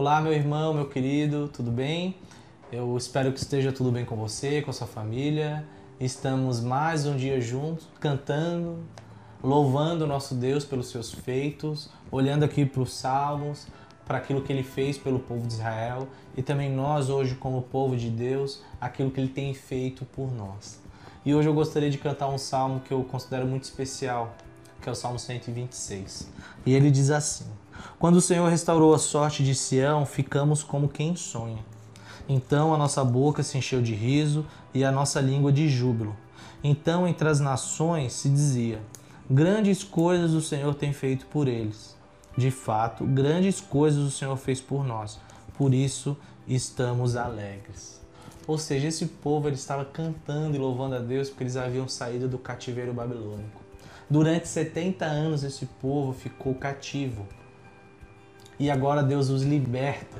Olá, meu irmão, meu querido, tudo bem? Eu espero que esteja tudo bem com você, com a sua família. Estamos mais um dia juntos, cantando, louvando o nosso Deus pelos seus feitos, olhando aqui para os salmos, para aquilo que ele fez pelo povo de Israel e também nós hoje como povo de Deus, aquilo que ele tem feito por nós. E hoje eu gostaria de cantar um salmo que eu considero muito especial, que é o Salmo 126. E ele diz assim: Quando o Senhor restaurou a sorte de Sião, ficamos como quem sonha. Então a nossa boca se encheu de riso e a nossa língua de júbilo. Então entre as nações se dizia: Grandes coisas o Senhor tem feito por eles. De fato, grandes coisas o Senhor fez por nós. Por isso estamos alegres. Ou seja, esse povo ele estava cantando e louvando a Deus porque eles haviam saído do cativeiro babilônico. Durante 70 anos esse povo ficou cativo. E agora Deus os liberta,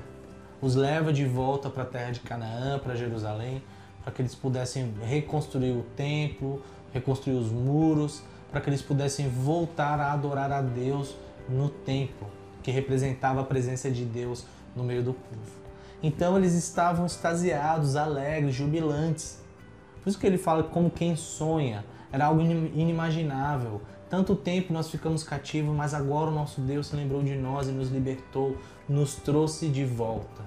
os leva de volta para a terra de Canaã, para Jerusalém, para que eles pudessem reconstruir o templo, reconstruir os muros, para que eles pudessem voltar a adorar a Deus no templo, que representava a presença de Deus no meio do povo. Então eles estavam extasiados, alegres, jubilantes. Por isso que ele fala como quem sonha, era algo inimaginável. Tanto tempo nós ficamos cativos, mas agora o nosso Deus se lembrou de nós e nos libertou, nos trouxe de volta.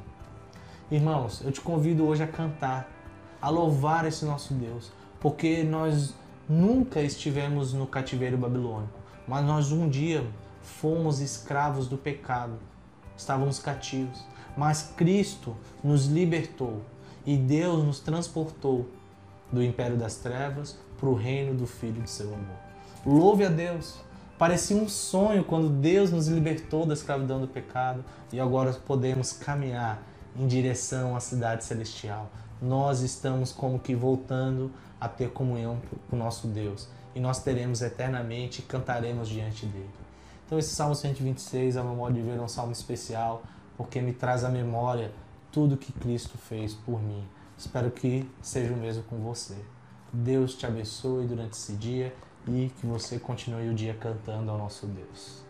Irmãos, eu te convido hoje a cantar, a louvar esse nosso Deus, porque nós nunca estivemos no cativeiro babilônico, mas nós um dia fomos escravos do pecado, estávamos cativos, mas Cristo nos libertou e Deus nos transportou do império das trevas para o reino do Filho de seu amor. Louve a Deus! Parecia um sonho quando Deus nos libertou da escravidão do pecado e agora podemos caminhar em direção à cidade celestial. Nós estamos como que voltando a ter comunhão com o nosso Deus e nós teremos eternamente e cantaremos diante dele. Então esse Salmo 126, a meu modo de ver, é um salmo especial porque me traz à memória tudo que Cristo fez por mim. Espero que seja o mesmo com você. Deus te abençoe durante esse dia e que você continue o dia cantando ao nosso Deus.